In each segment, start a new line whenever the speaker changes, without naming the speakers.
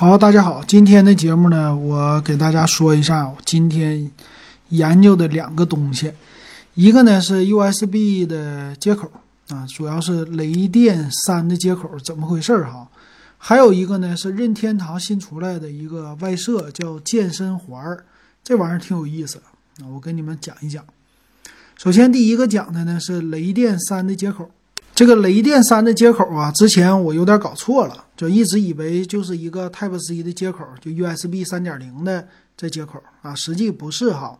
好，大家好，今天的节目呢，我给大家说一下我今天研究的两个东西，一个呢是 USB 的接口啊，主要是雷电三的接口怎么回事儿哈？还有一个呢是任天堂新出来的一个外设叫健身环儿，这玩意儿挺有意思啊，我跟你们讲一讲。首先第一个讲的呢是雷电三的接口。这个雷电三的接口啊，之前我有点搞错了，就一直以为就是一个 Type C 的接口，就 USB 三点零的这接口啊，实际不是哈。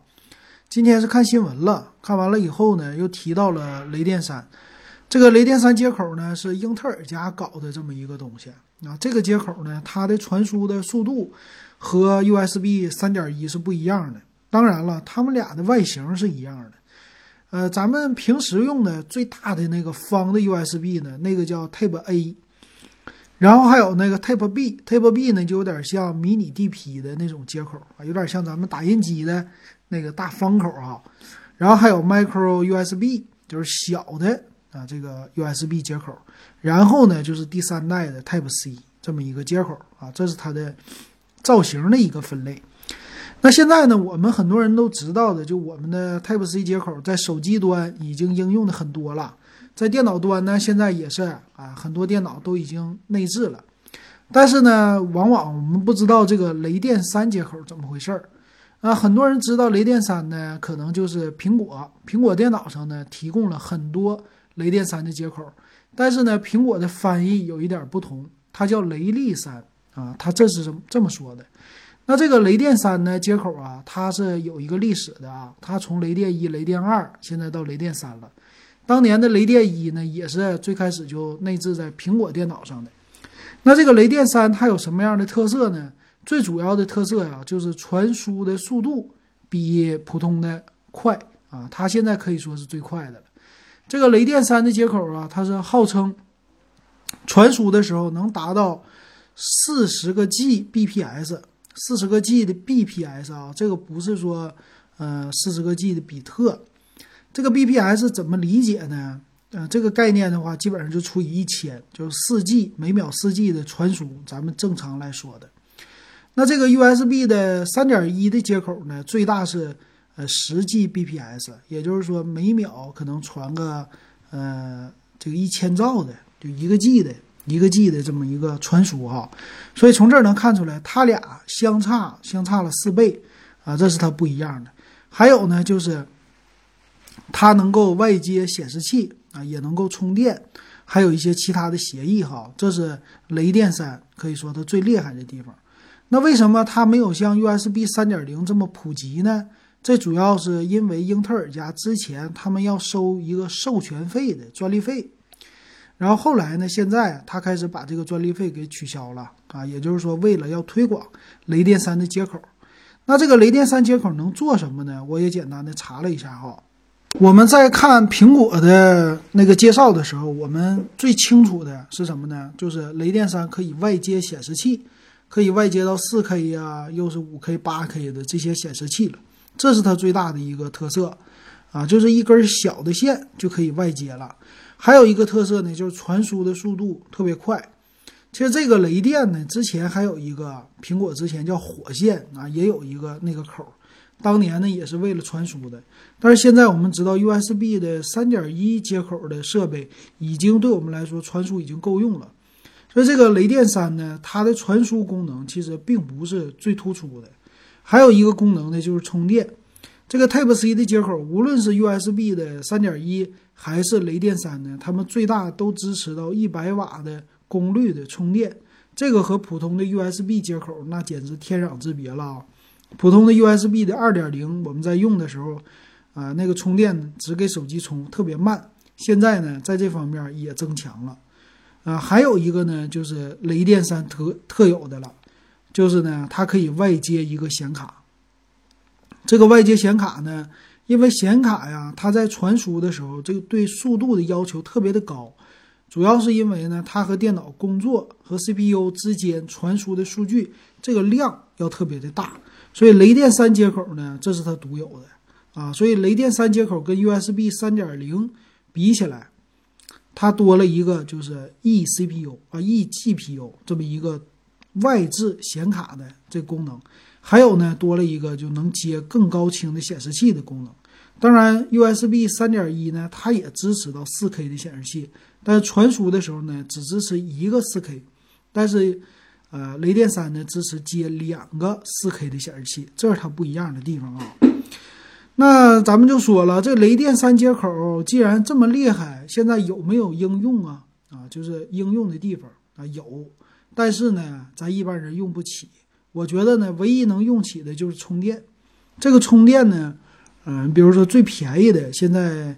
今天是看新闻了，看完了以后呢，又提到了雷电三。这个雷电三接口呢，是英特尔家搞的这么一个东西啊。这个接口呢，它的传输的速度和 USB 三点一是不一样的。当然了，它们俩的外形是一样的。呃，咱们平时用的最大的那个方的 USB 呢，那个叫 Type A，然后还有那个 Type B，Type B 呢就有点像迷你 DP 的那种接口啊，有点像咱们打印机的那个大方口啊。然后还有 Micro USB，就是小的啊这个 USB 接口。然后呢，就是第三代的 Type C 这么一个接口啊，这是它的造型的一个分类。那现在呢，我们很多人都知道的，就我们的 Type C 接口在手机端已经应用的很多了，在电脑端呢，现在也是啊，很多电脑都已经内置了。但是呢，往往我们不知道这个雷电三接口怎么回事儿啊。很多人知道雷电三呢，可能就是苹果苹果电脑上呢提供了很多雷电三的接口，但是呢，苹果的翻译有一点不同，它叫雷利三啊，它这是这么说的。那这个雷电三呢接口啊，它是有一个历史的啊，它从雷电一、雷电二，现在到雷电三了。当年的雷电一呢，也是最开始就内置在苹果电脑上的。那这个雷电三它有什么样的特色呢？最主要的特色呀，就是传输的速度比普通的快啊，它现在可以说是最快的了。这个雷电三的接口啊，它是号称传输的时候能达到四十个 Gbps。四十个 G 的 bps 啊，这个不是说，呃，四十个 G 的比特，这个 bps 怎么理解呢？呃，这个概念的话，基本上就除以一千，就是四 G 每秒四 G 的传输，咱们正常来说的。那这个 USB 的三点一的接口呢，最大是呃十 G bps，也就是说每秒可能传个呃这个一千兆的，就一个 G 的。一个 G 的这么一个传输哈，所以从这儿能看出来，它俩相差相差了四倍啊，这是它不一样的。还有呢，就是它能够外接显示器啊，也能够充电，还有一些其他的协议哈，这是雷电三可以说它最厉害的地方。那为什么它没有像 USB 三点零这么普及呢？这主要是因为英特尔家之前他们要收一个授权费的专利费。然后后来呢？现在他开始把这个专利费给取消了啊，也就是说，为了要推广雷电三的接口，那这个雷电三接口能做什么呢？我也简单的查了一下哈。我们在看苹果的那个介绍的时候，我们最清楚的是什么呢？就是雷电三可以外接显示器，可以外接到四 K 呀，又是五 K、八 K 的这些显示器了，这是它最大的一个特色啊，就是一根小的线就可以外接了。还有一个特色呢，就是传输的速度特别快。其实这个雷电呢，之前还有一个苹果之前叫火线啊，也有一个那个口，当年呢也是为了传输的。但是现在我们知道 USB 的三点一接口的设备已经对我们来说传输已经够用了。所以这个雷电三呢，它的传输功能其实并不是最突出的。还有一个功能呢，就是充电。这个 Type C 的接口，无论是 USB 的三点一。还是雷电三呢？它们最大都支持到一百瓦的功率的充电，这个和普通的 USB 接口那简直天壤之别了啊！普通的 USB 的二点零，我们在用的时候，啊，那个充电只给手机充，特别慢。现在呢，在这方面也增强了。啊，还有一个呢，就是雷电三特特有的了，就是呢，它可以外接一个显卡。这个外接显卡呢？因为显卡呀，它在传输的时候，这个对速度的要求特别的高，主要是因为呢，它和电脑工作和 CPU 之间传输的数据这个量要特别的大，所以雷电三接口呢，这是它独有的啊。所以雷电三接口跟 USB 三点零比起来，它多了一个就是 eCPU 啊 eGPU 这么一个外置显卡的这功能，还有呢多了一个就能接更高清的显示器的功能。当然，USB 三点一呢，它也支持到四 K 的显示器，但是传输的时候呢，只支持一个四 K。但是，呃，雷电三呢支持接两个四 K 的显示器，这是它不一样的地方啊。那咱们就说了，这雷电三接口既然这么厉害，现在有没有应用啊？啊，就是应用的地方啊有，但是呢，咱一般人用不起。我觉得呢，唯一能用起的就是充电。这个充电呢。嗯，比如说最便宜的，现在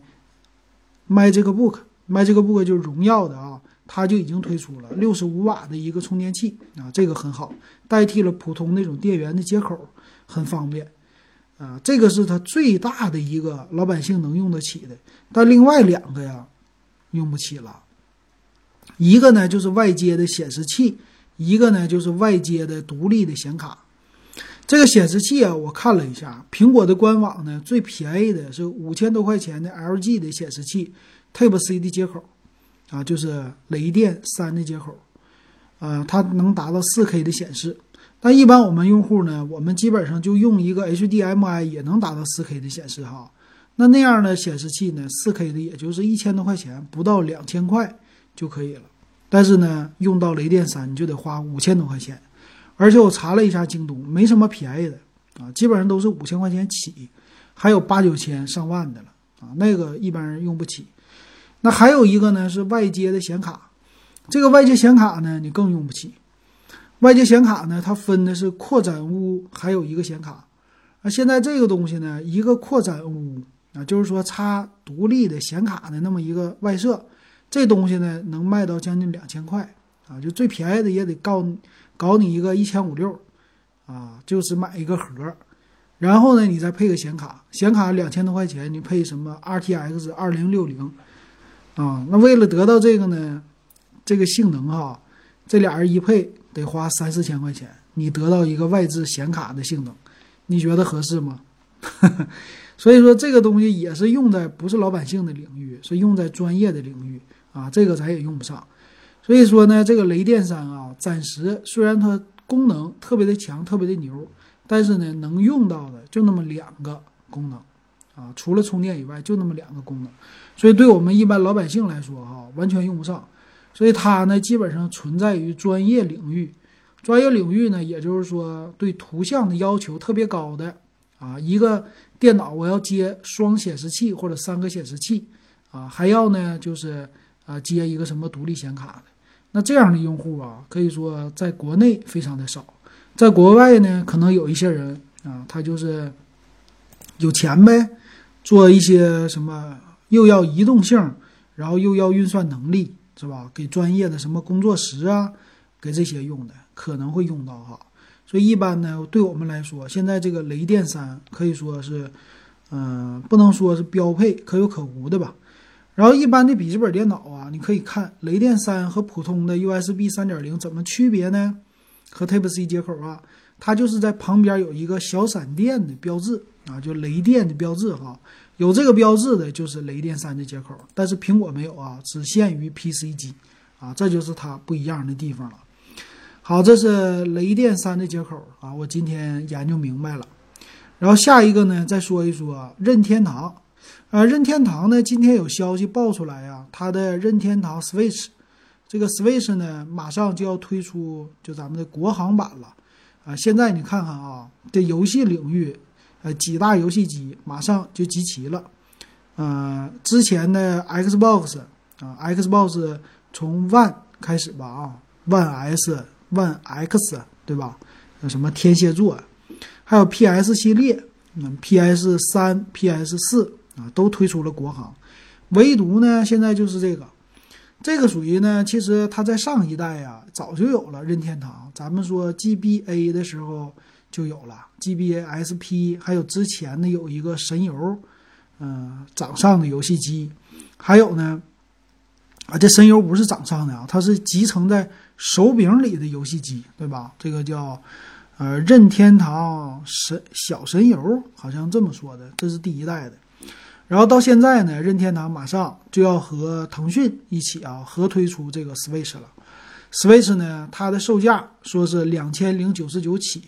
卖这个 book，卖这个 book 就是荣耀的啊，它就已经推出了六十五瓦的一个充电器啊，这个很好，代替了普通那种电源的接口，很方便啊。这个是它最大的一个老百姓能用得起的，但另外两个呀，用不起了。一个呢就是外接的显示器，一个呢就是外接的独立的显卡。这个显示器啊，我看了一下，苹果的官网呢，最便宜的是五千多块钱的 LG 的显示器，Type C 的接口，啊，就是雷电三的接口，啊，它能达到四 K 的显示。但一般我们用户呢，我们基本上就用一个 HDMI 也能达到四 K 的显示哈。那那样的显示器呢，四 K 的也就是一千多块钱，不到两千块就可以了。但是呢，用到雷电三你就得花五千多块钱。而且我查了一下京东，没什么便宜的啊，基本上都是五千块钱起，还有八九千、上万的了啊，那个一般人用不起。那还有一个呢是外接的显卡，这个外接显卡呢你更用不起。外接显卡呢它分的是扩展坞，还有一个显卡。啊，现在这个东西呢，一个扩展坞啊，就是说插独立的显卡的那么一个外设，这东西呢能卖到将近两千块啊，就最便宜的也得告。搞你一个一千五六，啊，就是买一个盒，然后呢，你再配个显卡，显卡两千多块钱，你配什么 RTX 二零六零，啊，那为了得到这个呢，这个性能哈，这俩人一配得花三四千块钱，你得到一个外置显卡的性能，你觉得合适吗？所以说这个东西也是用在不是老百姓的领域，是用在专业的领域啊，这个咱也用不上。所以说呢，这个雷电三啊，暂时虽然它功能特别的强，特别的牛，但是呢，能用到的就那么两个功能，啊，除了充电以外，就那么两个功能，所以对我们一般老百姓来说，哈，完全用不上。所以它呢，基本上存在于专业领域，专业领域呢，也就是说对图像的要求特别高的，啊，一个电脑我要接双显示器或者三个显示器，啊，还要呢就是啊接一个什么独立显卡的。那这样的用户啊，可以说在国内非常的少，在国外呢，可能有一些人啊，他就是有钱呗，做一些什么又要移动性，然后又要运算能力，是吧？给专业的什么工作室啊，给这些用的，可能会用到哈。所以一般呢，对我们来说，现在这个雷电三可以说是，嗯，不能说是标配，可有可无的吧。然后一般的笔记本电脑啊，你可以看雷电三和普通的 USB 三点零怎么区别呢？和 Type C 接口啊，它就是在旁边有一个小闪电的标志啊，就雷电的标志哈。有这个标志的就是雷电三的接口，但是苹果没有啊，只限于 PC 机啊，这就是它不一样的地方了。好，这是雷电三的接口啊，我今天研究明白了。然后下一个呢，再说一说任天堂。啊，任天堂呢，今天有消息爆出来呀，它的任天堂 Switch，这个 Switch 呢，马上就要推出就咱们的国行版了。啊，现在你看看啊，这游戏领域，呃，几大游戏机马上就集齐了。呃，之前的 Xbox 啊，Xbox 从 One 开始吧啊，One S、One X 对吧？什么天蝎座，还有 PS 系列，嗯，PS 三、PS 四。啊，都推出了国行，唯独呢，现在就是这个，这个属于呢，其实它在上一代呀，早就有了任天堂。咱们说 GBA 的时候就有了 GBA SP，还有之前的有一个神游，嗯，掌上的游戏机，还有呢，啊，这神游不是掌上的啊，它是集成在手柄里的游戏机，对吧？这个叫呃任天堂神小神游，好像这么说的，这是第一代的。然后到现在呢，任天堂马上就要和腾讯一起啊合推出这个 Switch 了。Switch 呢，它的售价说是两千零九十九起，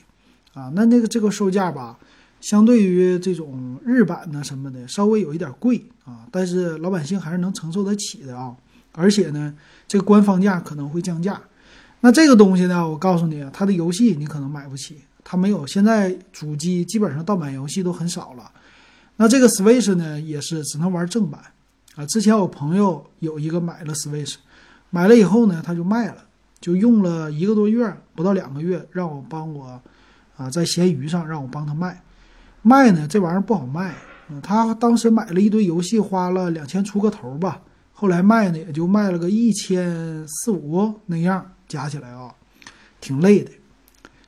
啊，那那个这个售价吧，相对于这种日版呢什么的，稍微有一点贵啊，但是老百姓还是能承受得起的啊。而且呢，这个官方价可能会降价。那这个东西呢，我告诉你，它的游戏你可能买不起，它没有。现在主机基本上盗版游戏都很少了。那这个 Switch 呢，也是只能玩正版啊。之前我朋友有一个买了 Switch，买了以后呢，他就卖了。就用了一个多月，不到两个月，让我帮我，啊，在闲鱼上让我帮他卖，卖呢这玩意儿不好卖，他当时买了一堆游戏，花了两千出个头吧，后来卖呢也就卖了个一千四五那样，加起来啊，挺累的。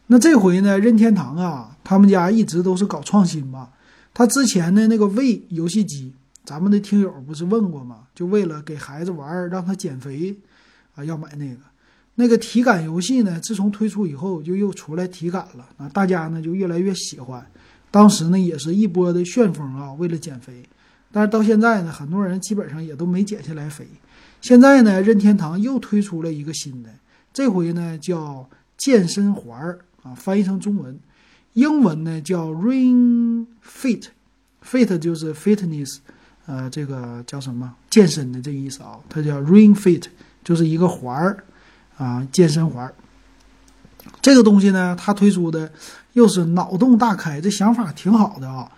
那这回呢，任天堂啊，他们家一直都是搞创新嘛，他之前的那个 V 游戏机，咱们的听友不是问过吗？就为了给孩子玩，让他减肥，啊，要买那个。那个体感游戏呢，自从推出以后就又出来体感了啊，大家呢就越来越喜欢。当时呢也是一波的旋风啊，为了减肥。但是到现在呢，很多人基本上也都没减下来肥。现在呢，任天堂又推出了一个新的，这回呢叫健身环儿啊，翻译成中文，英文呢叫 Ring Fit，Fit 就是 Fitness，呃，这个叫什么健身的这个意思啊，它叫 Ring Fit，就是一个环儿。啊，健身环，这个东西呢，它推出的又是脑洞大开，这想法挺好的啊。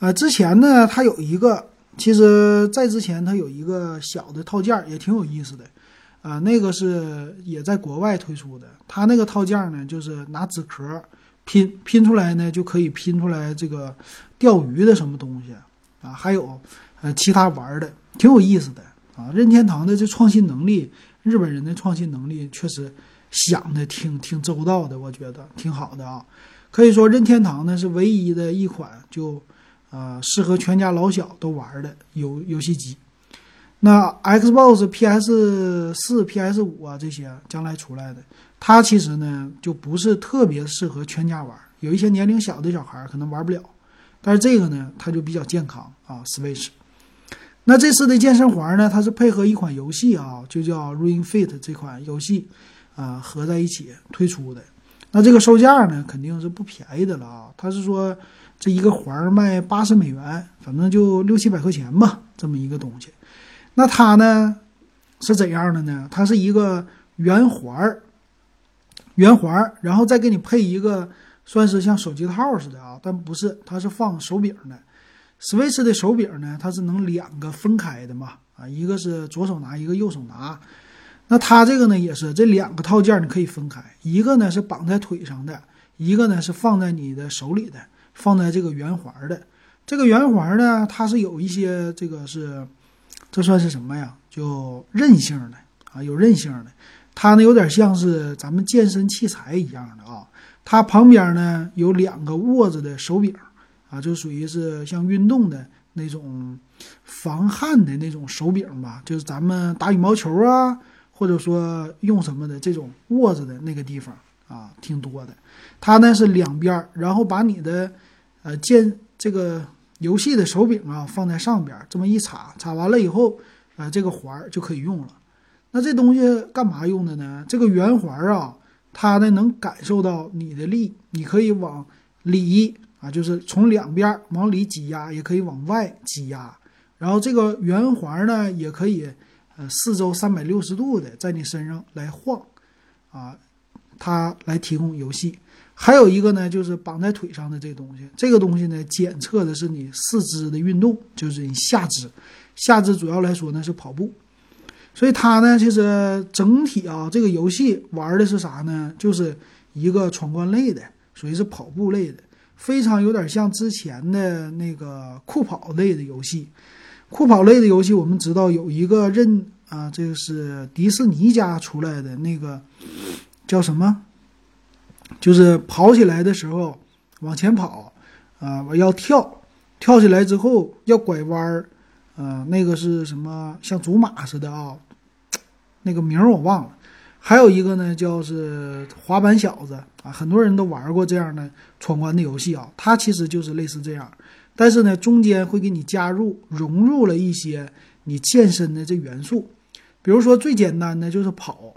呃，之前呢，它有一个，其实在之前它有一个小的套件也挺有意思的，啊，那个是也在国外推出的。它那个套件呢，就是拿纸壳拼拼出来呢，就可以拼出来这个钓鱼的什么东西啊，还有呃其他玩的，挺有意思的啊。任天堂的这创新能力。日本人的创新能力确实想的挺挺周到的，我觉得挺好的啊。可以说任天堂呢是唯一的一款就呃适合全家老小都玩的游游戏机。那 Xbox、PS 四、PS 五啊这些将来出来的，它其实呢就不是特别适合全家玩，有一些年龄小的小孩可能玩不了。但是这个呢，它就比较健康啊，Switch。那这次的健身环呢，它是配合一款游戏啊，就叫 Ring Fit 这款游戏，啊合在一起推出的。那这个售价呢，肯定是不便宜的了啊。它是说这一个环卖八十美元，反正就六七百块钱吧，这么一个东西。那它呢是怎样的呢？它是一个圆环儿，圆环儿，然后再给你配一个算是像手机套似的啊，但不是，它是放手柄的。Switch 的手柄呢，它是能两个分开的嘛？啊，一个是左手拿，一个右手拿。那它这个呢，也是这两个套件你可以分开，一个呢是绑在腿上的，一个呢是放在你的手里的，放在这个圆环的。这个圆环呢，它是有一些这个是，这算是什么呀？就韧性的啊，有韧性的。它呢有点像是咱们健身器材一样的啊。它旁边呢有两个握着的手柄。啊，就属于是像运动的那种防汗的那种手柄吧，就是咱们打羽毛球啊，或者说用什么的这种握着的那个地方啊，挺多的。它呢是两边，然后把你的呃健这个游戏的手柄啊放在上边，这么一插，插完了以后，啊这个环儿就可以用了。那这东西干嘛用的呢？这个圆环啊，它呢能感受到你的力，你可以往里。啊，就是从两边往里挤压，也可以往外挤压。然后这个圆环呢，也可以呃四周三百六十度的在你身上来晃，啊，它来提供游戏。还有一个呢，就是绑在腿上的这东西，这个东西呢检测的是你四肢的运动，就是你下肢，下肢主要来说呢是跑步。所以它呢其实整体啊，这个游戏玩的是啥呢？就是一个闯关类的，属于是跑步类的。非常有点像之前的那个酷跑类的游戏，酷跑类的游戏，我们知道有一个任啊，这个是迪士尼家出来的那个叫什么？就是跑起来的时候往前跑啊，我要跳，跳起来之后要拐弯儿，啊，那个是什么？像祖马似的啊，那个名儿我忘了。还有一个呢，叫是滑板小子啊，很多人都玩过这样的闯关的游戏啊。它其实就是类似这样，但是呢，中间会给你加入融入了一些你健身的这元素。比如说最简单的就是跑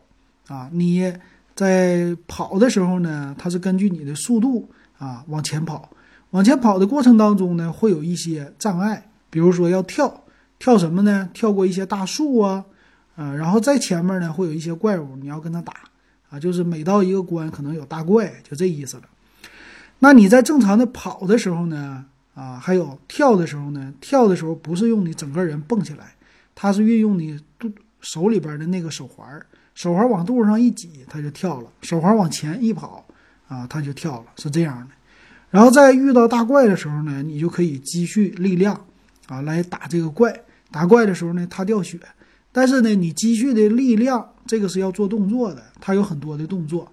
啊，你在跑的时候呢，它是根据你的速度啊往前跑，往前跑的过程当中呢，会有一些障碍，比如说要跳，跳什么呢？跳过一些大树啊，啊，然后在前面呢会有一些怪物，你要跟他打啊，就是每到一个关可能有大怪，就这意思了。那你在正常的跑的时候呢，啊，还有跳的时候呢，跳的时候不是用你整个人蹦起来，它是运用你肚手里边的那个手环儿。手环往肚子上一挤，它就跳了；手环往前一跑，啊，它就跳了，是这样的。然后在遇到大怪的时候呢，你就可以积蓄力量，啊，来打这个怪。打怪的时候呢，它掉血，但是呢，你积蓄的力量，这个是要做动作的，它有很多的动作。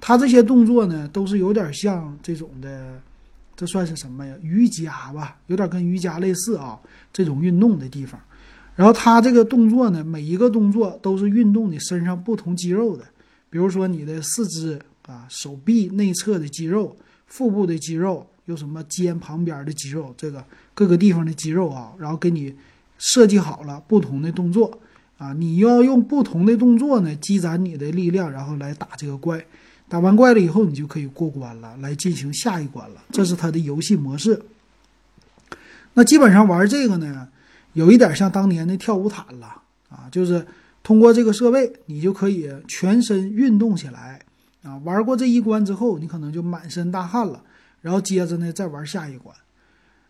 它这些动作呢，都是有点像这种的，这算是什么呀？瑜伽吧，有点跟瑜伽类似啊，这种运动的地方。然后它这个动作呢，每一个动作都是运动你身上不同肌肉的，比如说你的四肢啊、手臂内侧的肌肉、腹部的肌肉，有什么肩旁边的肌肉，这个各个地方的肌肉啊，然后给你设计好了不同的动作啊，你要用不同的动作呢积攒你的力量，然后来打这个怪。打完怪了以后，你就可以过关了，来进行下一关了。这是它的游戏模式。那基本上玩这个呢。有一点像当年的跳舞毯了啊，就是通过这个设备，你就可以全身运动起来啊。玩过这一关之后，你可能就满身大汗了，然后接着呢再玩下一关。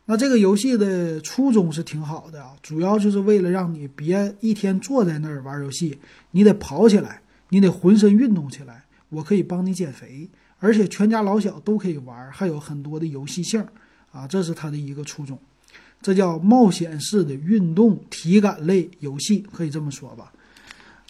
那这个游戏的初衷是挺好的啊，主要就是为了让你别一天坐在那儿玩游戏，你得跑起来，你得浑身运动起来。我可以帮你减肥，而且全家老小都可以玩，还有很多的游戏性啊，这是它的一个初衷。这叫冒险式的运动体感类游戏，可以这么说吧。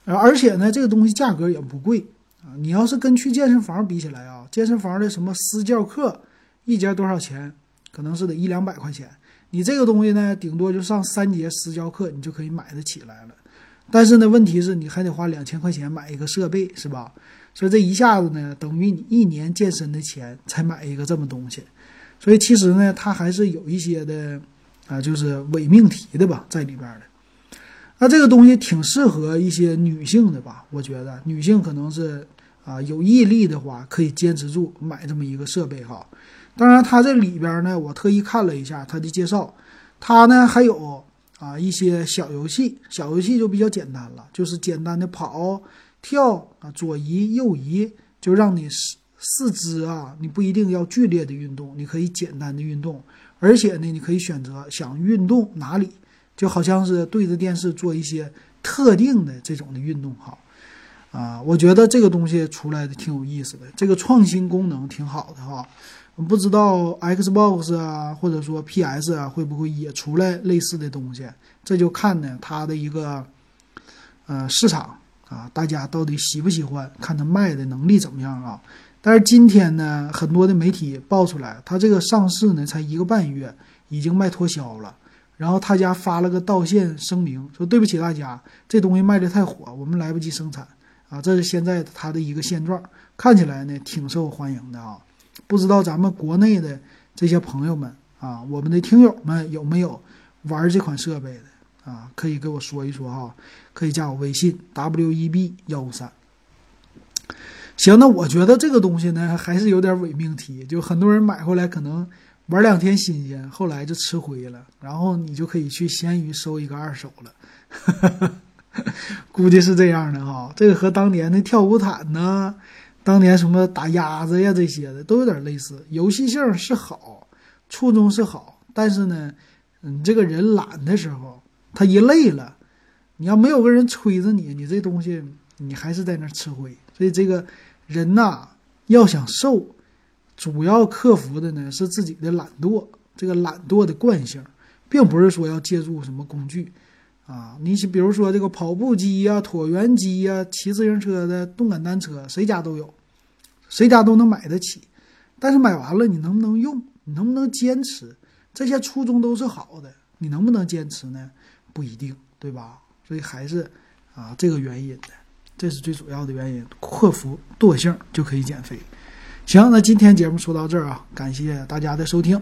而且呢，这个东西价格也不贵啊。你要是跟去健身房比起来啊，健身房的什么私教课，一节多少钱？可能是得一两百块钱。你这个东西呢，顶多就上三节私教课，你就可以买得起来了。但是呢，问题是你还得花两千块钱买一个设备，是吧？所以这一下子呢，等于你一年健身的钱才买一个这么东西。所以其实呢，它还是有一些的。啊，就是伪命题的吧，在里边的。那这个东西挺适合一些女性的吧？我觉得女性可能是啊有毅力的话，可以坚持住买这么一个设备哈。当然，它这里边呢，我特意看了一下它的介绍，它呢还有啊一些小游戏，小游戏就比较简单了，就是简单的跑、跳啊，左移右移，就让你四四肢啊，你不一定要剧烈的运动，你可以简单的运动。而且呢，你可以选择想运动哪里，就好像是对着电视做一些特定的这种的运动哈。啊，我觉得这个东西出来的挺有意思的，这个创新功能挺好的哈。不知道 Xbox 啊，或者说 PS 啊，会不会也出来类似的东西？这就看呢它的一个呃市场啊，大家到底喜不喜欢，看它卖的能力怎么样啊。但是今天呢，很多的媒体爆出来，他这个上市呢才一个半月，已经卖脱销了。然后他家发了个道歉声明，说对不起大家，这东西卖的太火，我们来不及生产啊。这是现在他的一个现状，看起来呢挺受欢迎的啊。不知道咱们国内的这些朋友们啊，我们的听友们有没有玩这款设备的啊？可以给我说一说哈，可以加我微信 w e b 幺五三。行，那我觉得这个东西呢，还是有点伪命题。就很多人买回来可能玩两天新鲜，后来就吃灰了，然后你就可以去闲鱼收一个二手了。估计是这样的哈。这个和当年的跳舞毯呢，当年什么打鸭子呀这些的都有点类似。游戏性是好，初衷是好，但是呢，你这个人懒的时候，他一累了，你要没有个人催着你，你这东西你还是在那吃灰。所以这个。人呐，要想瘦，主要克服的呢是自己的懒惰，这个懒惰的惯性，并不是说要借助什么工具啊。你比如说这个跑步机呀、椭圆机呀、骑自行车的动感单车，谁家都有，谁家都能买得起。但是买完了，你能不能用？你能不能坚持？这些初衷都是好的，你能不能坚持呢？不一定，对吧？所以还是啊这个原因的。这是最主要的原因，克服惰性就可以减肥。行，那今天节目说到这儿啊，感谢大家的收听。